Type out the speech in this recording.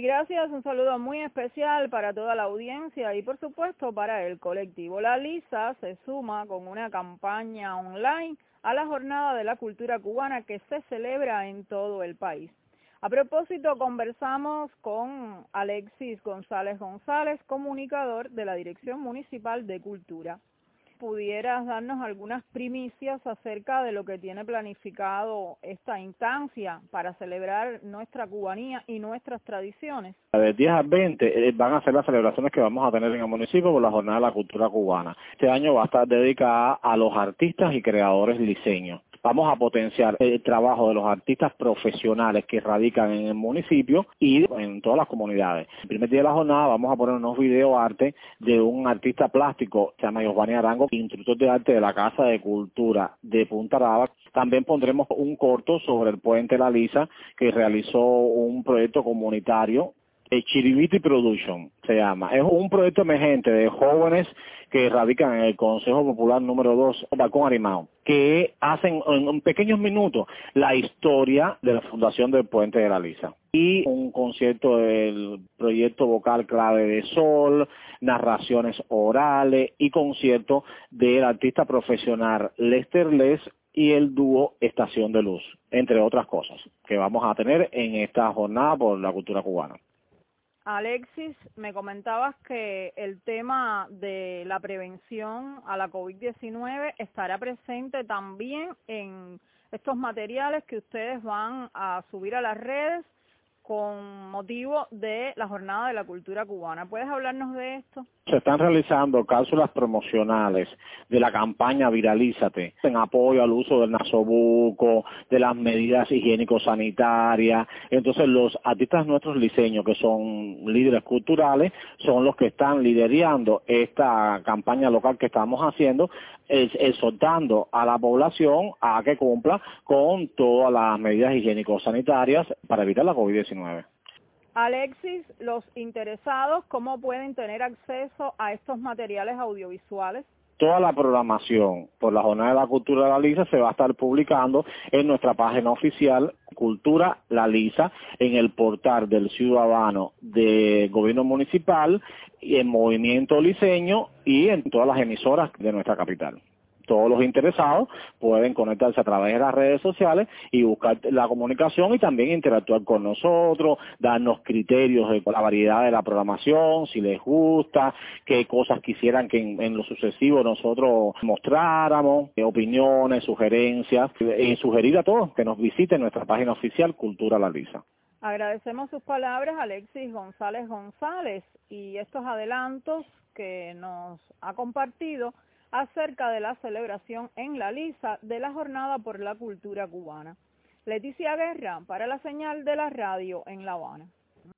Gracias. Un saludo muy especial para toda la audiencia y por supuesto para el colectivo. La LISA se suma con una campaña online a la Jornada de la Cultura Cubana que se celebra en todo el país. A propósito, conversamos con Alexis González González, comunicador de la Dirección Municipal de Cultura pudieras darnos algunas primicias acerca de lo que tiene planificado esta instancia para celebrar nuestra cubanía y nuestras tradiciones. De 10 al 20 eh, van a ser las celebraciones que vamos a tener en el municipio por la Jornada de la Cultura Cubana. Este año va a estar dedicada a los artistas y creadores liceños vamos a potenciar el trabajo de los artistas profesionales que radican en el municipio y en todas las comunidades. El primer día de la jornada vamos a poner unos video arte de un artista plástico, se llama Giovanni Arango, instructor de arte de la Casa de Cultura de Punta Raba. También pondremos un corto sobre el puente La Lisa que realizó un proyecto comunitario Chiribiti Production se llama. Es un proyecto emergente de jóvenes que radican en el Consejo Popular número 2, Balcón Arimao, que hacen en pequeños minutos la historia de la fundación del Puente de la Lisa. Y un concierto del proyecto vocal clave de Sol, narraciones orales y concierto del artista profesional Lester Les y el dúo Estación de Luz, entre otras cosas que vamos a tener en esta jornada por la cultura cubana. Alexis, me comentabas que el tema de la prevención a la COVID-19 estará presente también en estos materiales que ustedes van a subir a las redes con motivo de la Jornada de la Cultura Cubana. ¿Puedes hablarnos de esto? Se están realizando cápsulas promocionales de la campaña Viralízate en apoyo al uso del nasobuco, de las medidas higiénico-sanitarias. Entonces los artistas nuestros liceños, que son líderes culturales, son los que están liderando esta campaña local que estamos haciendo, exhortando a la población a que cumpla con todas las medidas higiénico-sanitarias para evitar la COVID-19. Alexis, los interesados, ¿cómo pueden tener acceso a estos materiales audiovisuales? Toda la programación por la Jornada de la Cultura de la Lisa se va a estar publicando en nuestra página oficial Cultura La Lisa, en el portal del ciudadano de gobierno municipal y en Movimiento Liceño y en todas las emisoras de nuestra capital todos los interesados pueden conectarse a través de las redes sociales y buscar la comunicación y también interactuar con nosotros, darnos criterios de la variedad de la programación, si les gusta, qué cosas quisieran que en, lo sucesivo nosotros mostráramos, opiniones, sugerencias, y sugerir a todos que nos visiten nuestra página oficial Cultura La Lisa. Agradecemos sus palabras, Alexis González González, y estos adelantos que nos ha compartido acerca de la celebración en la Lisa de la Jornada por la Cultura Cubana. Leticia Guerra para la señal de la radio en La Habana.